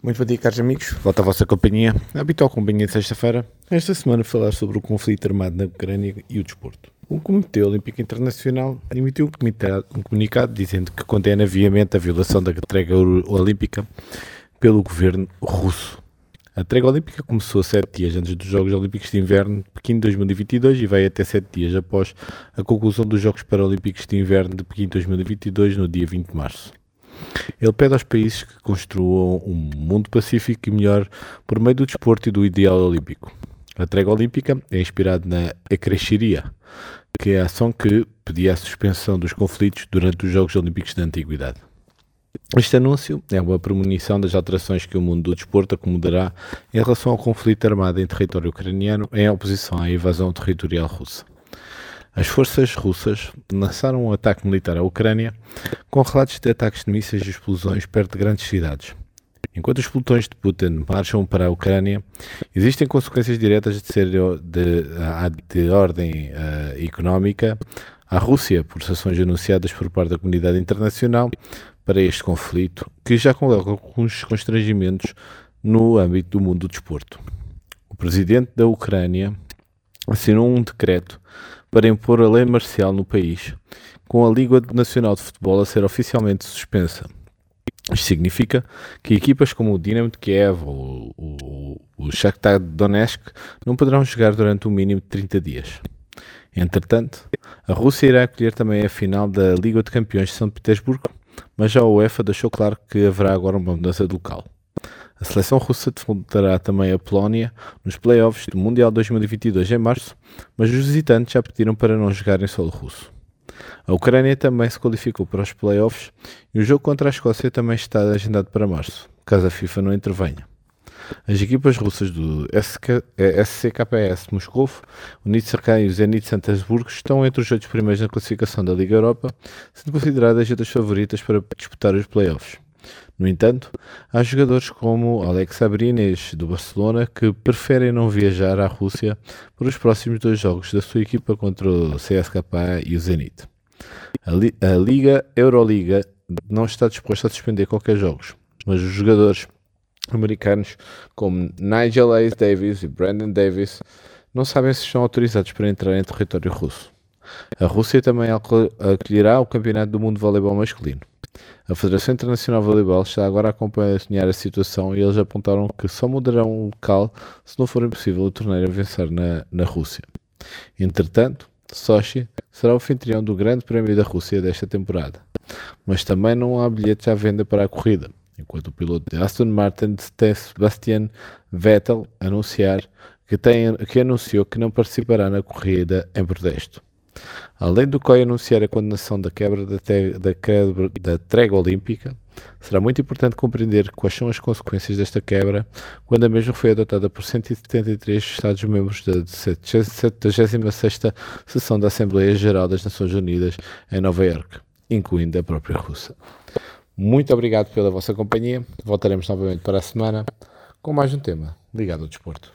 Muito bom dia, caros amigos. Volta à vossa companhia, a habitual companhia de sexta-feira. Esta semana falar sobre o conflito armado na Ucrânia e o desporto. O Comitê Olímpico Internacional emitiu um comunicado dizendo que condena viamente a violação da trégua olímpica pelo governo russo. A trégua olímpica começou sete dias antes dos Jogos Olímpicos de Inverno de Pequim 2022 e vai até sete dias após a conclusão dos Jogos Paralímpicos de Inverno de Pequim 2022 no dia 20 de março. Ele pede aos países que construam um mundo pacífico e melhor por meio do desporto e do ideal olímpico. A trégua olímpica é inspirada na Ecrechiria, que é a ação que pedia a suspensão dos conflitos durante os Jogos Olímpicos da Antiguidade. Este anúncio é uma premonição das alterações que o mundo do desporto acomodará em relação ao conflito armado em território ucraniano em oposição à invasão territorial russa. As forças russas lançaram um ataque militar à Ucrânia com relatos de ataques de mísseis e explosões perto de grandes cidades. Enquanto os pelotões de Putin marcham para a Ucrânia, existem consequências diretas de ser de, de, de ordem uh, económica à Rússia por sanções anunciadas por parte da comunidade internacional para este conflito, que já coloca alguns constrangimentos no âmbito do mundo do desporto. O presidente da Ucrânia assinou um decreto para impor a lei marcial no país, com a Liga Nacional de Futebol a ser oficialmente suspensa. Isto significa que equipas como o Dinamo de Kiev ou o, o Shakhtar Donetsk não poderão jogar durante um mínimo de 30 dias. Entretanto, a Rússia irá acolher também a final da Liga de Campeões de São Petersburgo, mas já a UEFA deixou claro que haverá agora uma mudança de local. A seleção russa defrontará também a Polónia nos playoffs do Mundial 2022 em março, mas os visitantes já pediram para não jogar em solo russo. A Ucrânia também se qualificou para os playoffs e o jogo contra a Escócia também está agendado para março, caso a FIFA não intervenha. As equipas russas do SK, SCKPS Moscou, o e o Zenit São Petersburgo estão entre os oito primeiros na classificação da Liga Europa, sendo consideradas as favoritas para disputar os playoffs. No entanto, há jogadores como Alex Abrines, do Barcelona, que preferem não viajar à Rússia para os próximos dois jogos da sua equipa contra o CSKA e o Zenit. A, Li a Liga Euroliga não está disposta a suspender qualquer jogos, mas os jogadores americanos como Nigel Ace Davis e Brandon Davis não sabem se estão autorizados para entrar em território russo. A Rússia também acolherá o Campeonato do Mundo de Voleibol Masculino. A Federação Internacional de Voleibol está agora a acompanhar a situação e eles apontaram que só mudarão o local se não for impossível o torneio vencer na, na Rússia. Entretanto, Sochi será o anfitrião do Grande Prémio da Rússia desta temporada, mas também não há bilhetes à venda para a corrida, enquanto o piloto de Aston Martin, Sebastian Vettel, anunciar que, tem, que anunciou que não participará na corrida em protesto. Além do COI anunciar a condenação da quebra da, da, quebra da trégua olímpica, será muito importante compreender quais são as consequências desta quebra quando a mesma foi adotada por 173 Estados-membros da 76ª sessão da Assembleia Geral das Nações Unidas em Nova Iorque, incluindo a própria Rússia. Muito obrigado pela vossa companhia. Voltaremos novamente para a semana com mais um tema ligado ao desporto.